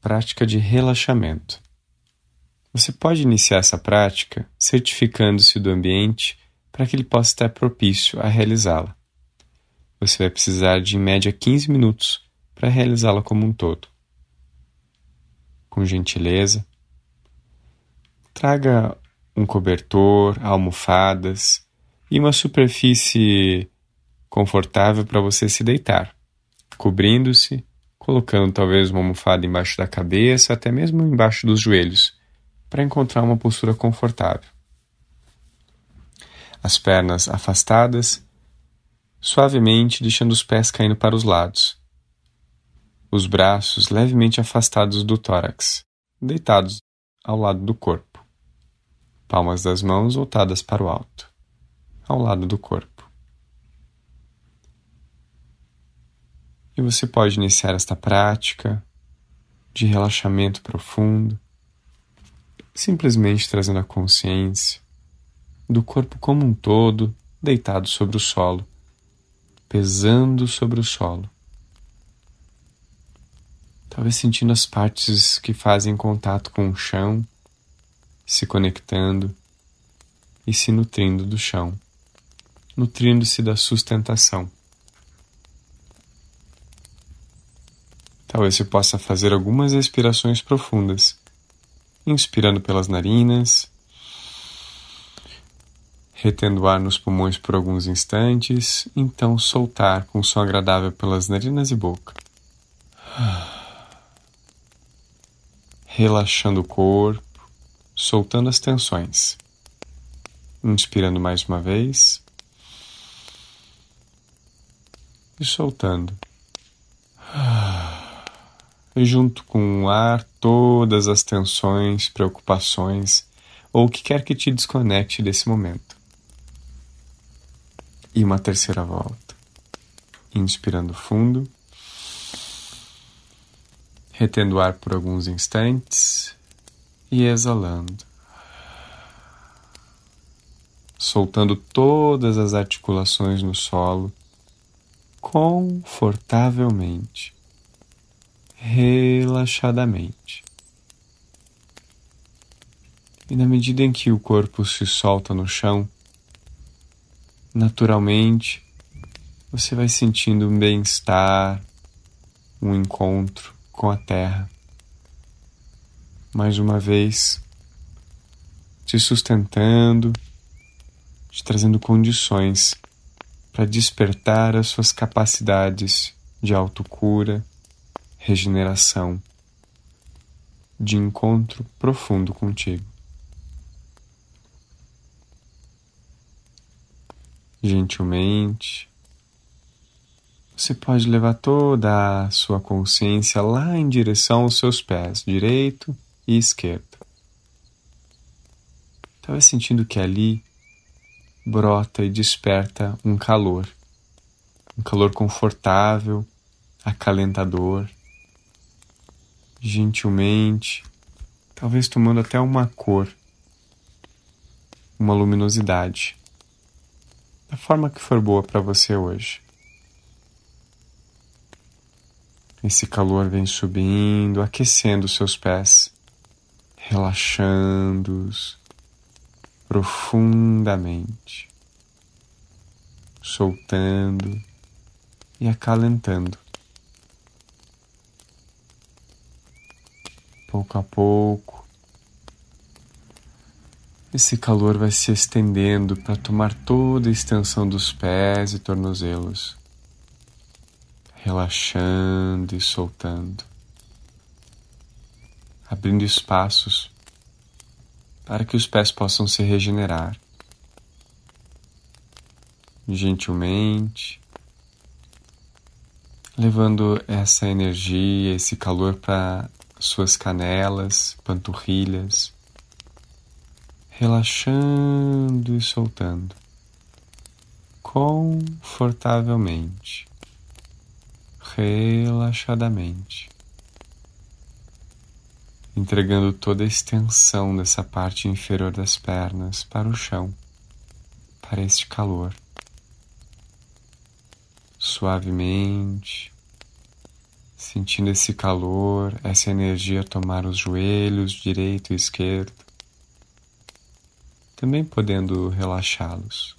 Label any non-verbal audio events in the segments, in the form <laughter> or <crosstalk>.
Prática de relaxamento. Você pode iniciar essa prática certificando-se do ambiente para que ele possa estar propício a realizá-la. Você vai precisar de em média 15 minutos para realizá-la como um todo. Com gentileza, traga um cobertor, almofadas e uma superfície confortável para você se deitar, cobrindo-se, colocando talvez uma almofada embaixo da cabeça, até mesmo embaixo dos joelhos, para encontrar uma postura confortável. As pernas afastadas, suavemente deixando os pés caindo para os lados. Os braços levemente afastados do tórax, deitados ao lado do corpo. Palmas das mãos voltadas para o alto, ao lado do corpo. E você pode iniciar esta prática de relaxamento profundo, simplesmente trazendo a consciência do corpo como um todo deitado sobre o solo, pesando sobre o solo. Talvez sentindo as partes que fazem contato com o chão, se conectando e se nutrindo do chão, nutrindo-se da sustentação. Talvez você possa fazer algumas respirações profundas, inspirando pelas narinas, retendo o ar nos pulmões por alguns instantes, então soltar com som agradável pelas narinas e boca. Relaxando o corpo, soltando as tensões. Inspirando mais uma vez. E soltando e junto com o ar todas as tensões, preocupações ou o que quer que te desconecte desse momento. E uma terceira volta. Inspirando fundo, retendo o ar por alguns instantes e exalando. Soltando todas as articulações no solo confortavelmente relaxadamente. E na medida em que o corpo se solta no chão, naturalmente você vai sentindo um bem-estar, um encontro com a terra. Mais uma vez, te sustentando, te trazendo condições para despertar as suas capacidades de autocura regeneração, de encontro profundo contigo. Gentilmente, você pode levar toda a sua consciência lá em direção aos seus pés, direito e esquerdo. Talvez sentindo que ali brota e desperta um calor, um calor confortável, acalentador gentilmente, talvez tomando até uma cor, uma luminosidade, da forma que for boa para você hoje. Esse calor vem subindo, aquecendo seus pés, relaxando-os profundamente, soltando e acalentando. Pouco a pouco. Esse calor vai se estendendo para tomar toda a extensão dos pés e tornozelos, relaxando e soltando, abrindo espaços para que os pés possam se regenerar. Gentilmente, levando essa energia, esse calor para suas canelas, panturrilhas, relaxando e soltando confortavelmente, relaxadamente, entregando toda a extensão dessa parte inferior das pernas para o chão, para este calor. Suavemente, sentindo esse calor, essa energia tomar os joelhos direito e esquerdo, também podendo relaxá-los,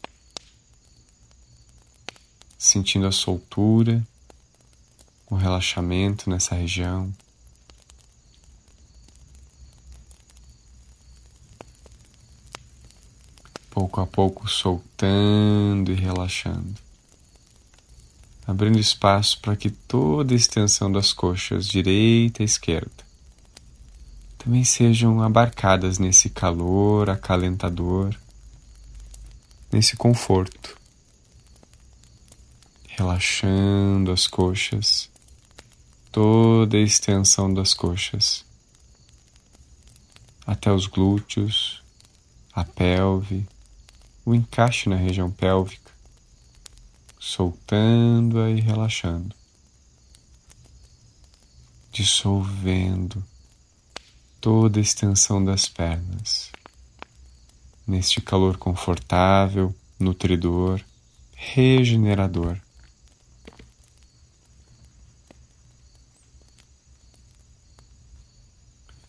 sentindo a soltura, o relaxamento nessa região. Pouco a pouco soltando e relaxando abrindo espaço para que toda a extensão das coxas, direita e esquerda, também sejam abarcadas nesse calor acalentador, nesse conforto, relaxando as coxas, toda a extensão das coxas, até os glúteos, a pelve, o encaixe na região pélvica soltando-a e relaxando, dissolvendo toda a extensão das pernas, neste calor confortável, nutridor, regenerador.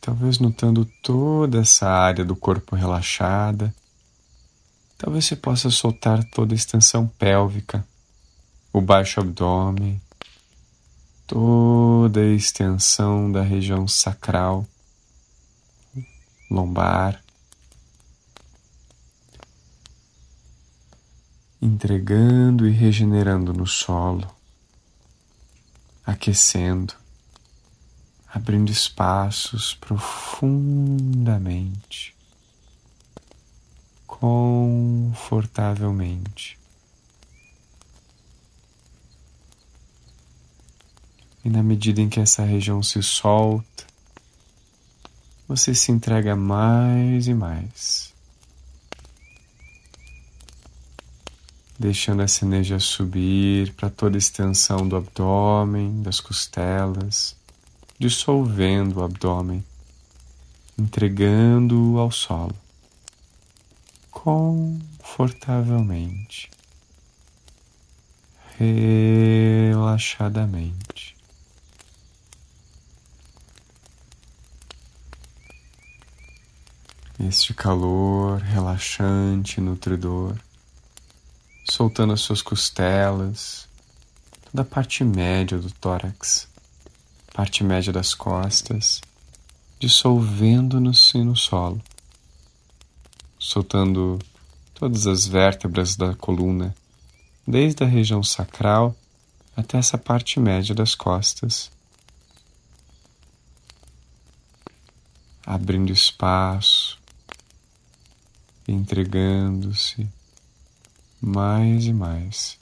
Talvez notando toda essa área do corpo relaxada, talvez você possa soltar toda a extensão pélvica o baixo abdômen, toda a extensão da região sacral, lombar, entregando e regenerando no solo, aquecendo, abrindo espaços profundamente, confortavelmente. E na medida em que essa região se solta, você se entrega mais e mais. Deixando essa energia subir para toda a extensão do abdômen, das costelas, dissolvendo o abdômen, entregando-o ao solo, confortavelmente, relaxadamente. Este calor relaxante, nutridor, soltando as suas costelas, toda a parte média do tórax, parte média das costas, dissolvendo-nos no solo, soltando todas as vértebras da coluna, desde a região sacral até essa parte média das costas. Abrindo espaço entregando-se mais e mais.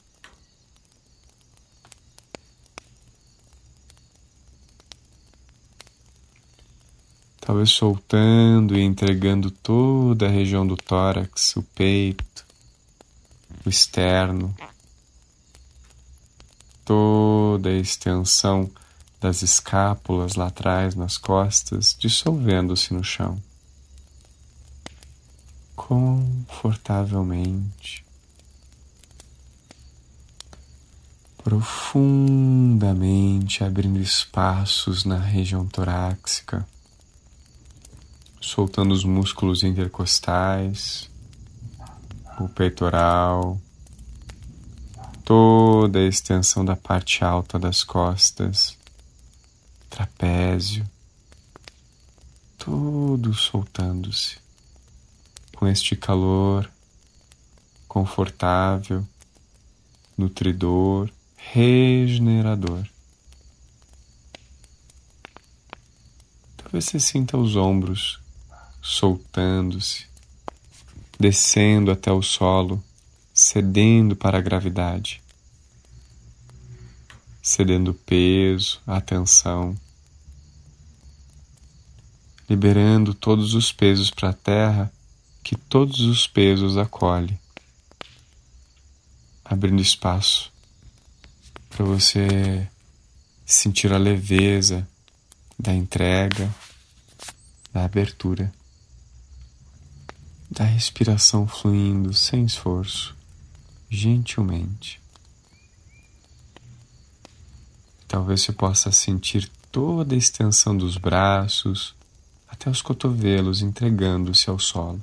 Talvez soltando e entregando toda a região do tórax, o peito, o externo, toda a extensão das escápulas lá atrás nas costas, dissolvendo-se no chão confortavelmente, profundamente abrindo espaços na região torácica, soltando os músculos intercostais, o peitoral, toda a extensão da parte alta das costas, trapézio, tudo soltando-se com este calor confortável, nutridor, regenerador. Talvez você sinta os ombros soltando-se, descendo até o solo, cedendo para a gravidade, cedendo peso, atenção, liberando todos os pesos para a terra que todos os pesos acolhe, abrindo espaço para você sentir a leveza da entrega, da abertura, da respiração fluindo sem esforço, gentilmente. talvez você possa sentir toda a extensão dos braços até os cotovelos entregando-se ao solo.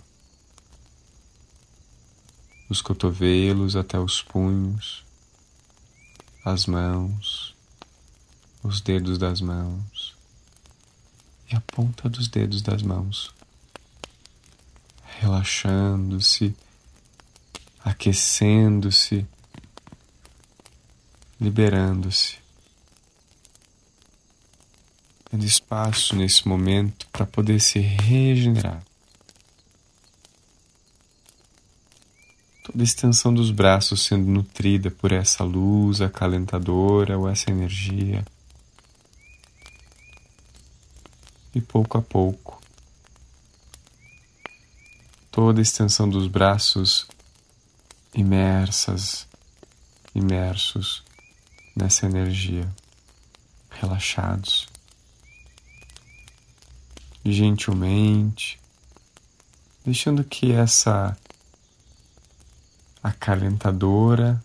Os cotovelos até os punhos, as mãos, os dedos das mãos e a ponta dos dedos das mãos, relaxando-se, aquecendo-se, liberando-se tendo espaço nesse momento para poder se regenerar. Toda a extensão dos braços sendo nutrida por essa luz acalentadora ou essa energia. E pouco a pouco, toda a extensão dos braços imersas, imersos nessa energia, relaxados gentilmente, deixando que essa acalentadora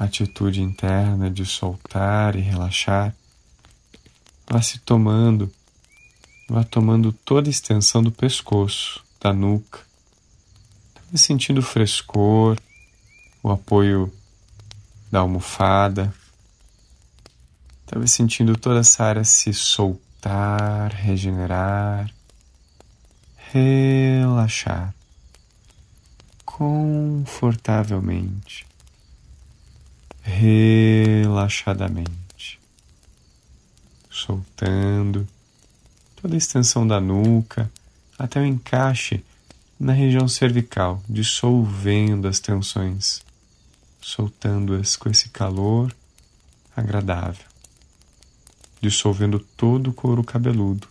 atitude interna de soltar e relaxar. Vá se tomando, vá tomando toda a extensão do pescoço, da nuca, sentindo o frescor, o apoio da almofada, talvez sentindo toda essa área se soltar, regenerar, relaxar confortavelmente, relaxadamente, soltando toda a extensão da nuca até o encaixe na região cervical, dissolvendo as tensões, soltando-as com esse calor agradável dissolvendo todo o couro cabeludo,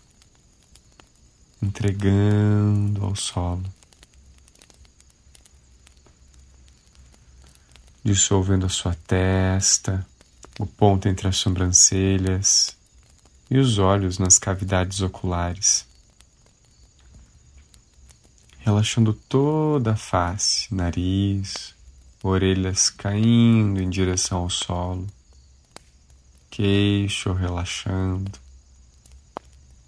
entregando ao solo, dissolvendo a sua testa, o ponto entre as sobrancelhas e os olhos nas cavidades oculares. Relaxando toda a face, nariz, orelhas caindo em direção ao solo. Queixo relaxando,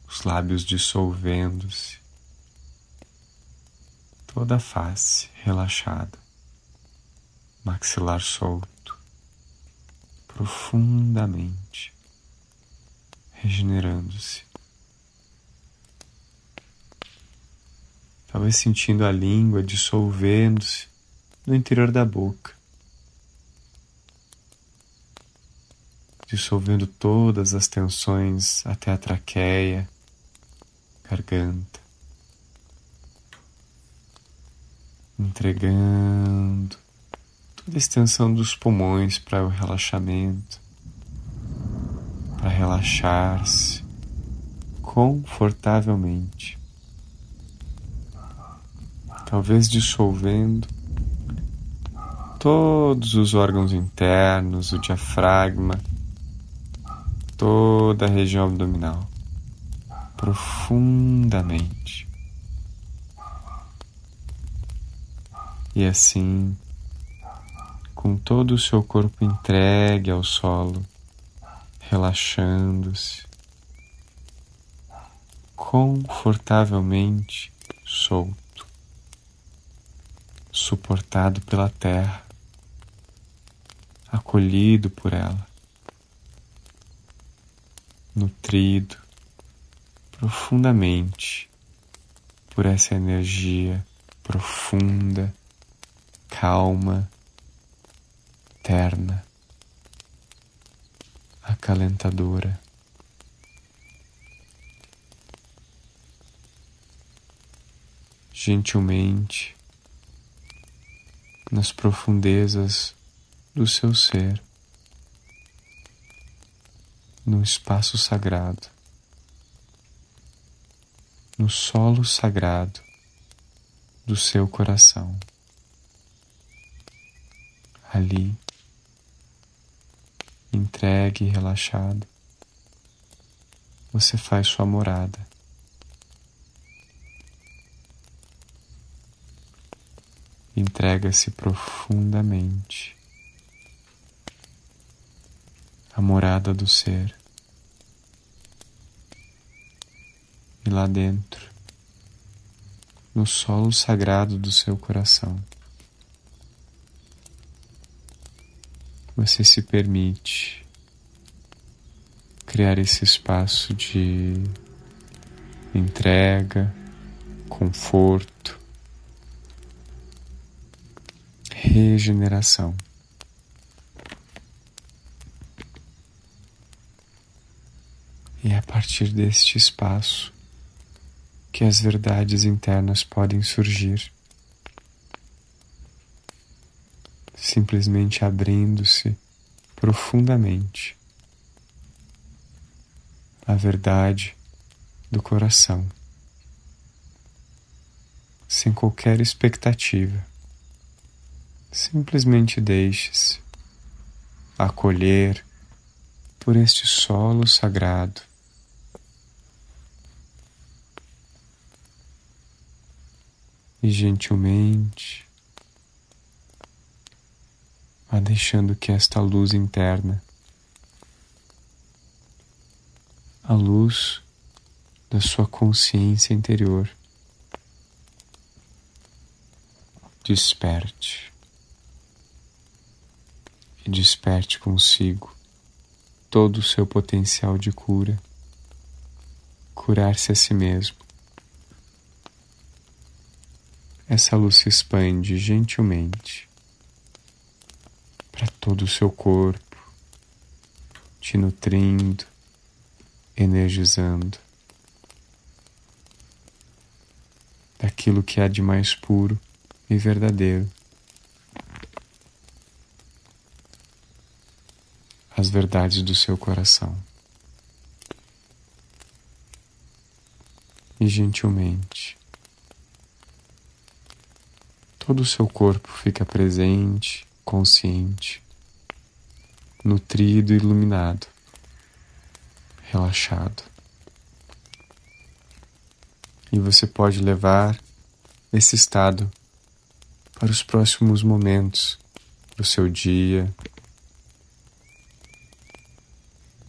os lábios dissolvendo-se, toda a face relaxada, maxilar solto, profundamente, regenerando-se. Talvez sentindo a língua dissolvendo-se no interior da boca dissolvendo todas as tensões até a traqueia, garganta, entregando toda a extensão dos pulmões para o relaxamento, para relaxar-se confortavelmente. Talvez dissolvendo todos os órgãos internos, o diafragma, toda a região abdominal profundamente. E assim, com todo o seu corpo entregue ao solo, relaxando-se, confortavelmente solto, suportado pela terra, acolhido por ela nutrido profundamente por essa energia profunda, calma, terna, acalentadora. Gentilmente, nas profundezas do seu ser no espaço sagrado, no solo sagrado do seu coração. Ali, entregue e relaxado, você faz sua morada. Entrega-se profundamente a morada do ser. E lá dentro, no solo sagrado do seu coração, você se permite criar esse espaço de entrega, conforto, regeneração. E é a partir deste espaço que as verdades internas podem surgir, simplesmente abrindo-se profundamente a verdade do coração, sem qualquer expectativa. Simplesmente deixe-se acolher por este solo sagrado. E gentilmente vá deixando que esta luz interna a luz da sua consciência interior. Desperte e desperte consigo todo o seu potencial de cura, curar-se a si mesmo. Essa luz se expande gentilmente para todo o seu corpo, te nutrindo, energizando daquilo que há de mais puro e verdadeiro. As verdades do seu coração. E gentilmente, todo o seu corpo fica presente, consciente, nutrido iluminado relaxado. E você pode levar esse estado para os próximos momentos do seu dia,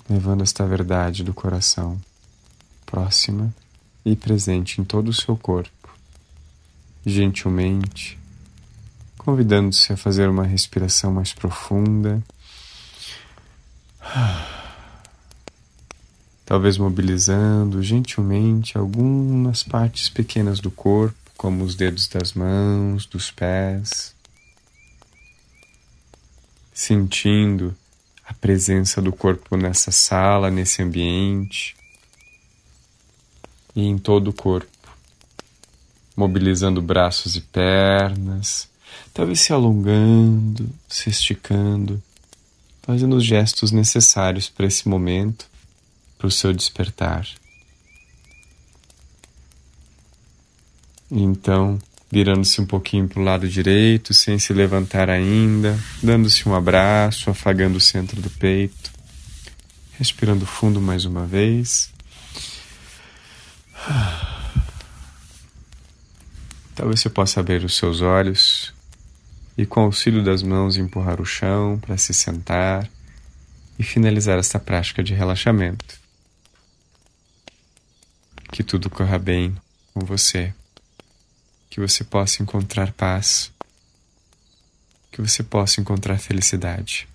levando esta verdade do coração próxima e presente em todo o seu corpo, gentilmente, convidando-se a fazer uma respiração mais profunda. Talvez mobilizando gentilmente algumas partes pequenas do corpo, como os dedos das mãos, dos pés, sentindo a presença do corpo nessa sala, nesse ambiente. E em todo o corpo, mobilizando braços e pernas, talvez se alongando, se esticando, fazendo os gestos necessários para esse momento para o seu despertar. Então, virando-se um pouquinho para o lado direito, sem se levantar ainda, dando-se um abraço, afagando o centro do peito, respirando fundo mais uma vez. <sighs> Talvez você possa abrir os seus olhos e, com o auxílio das mãos, empurrar o chão para se sentar e finalizar esta prática de relaxamento. Que tudo corra bem com você. Que você possa encontrar paz. Que você possa encontrar felicidade.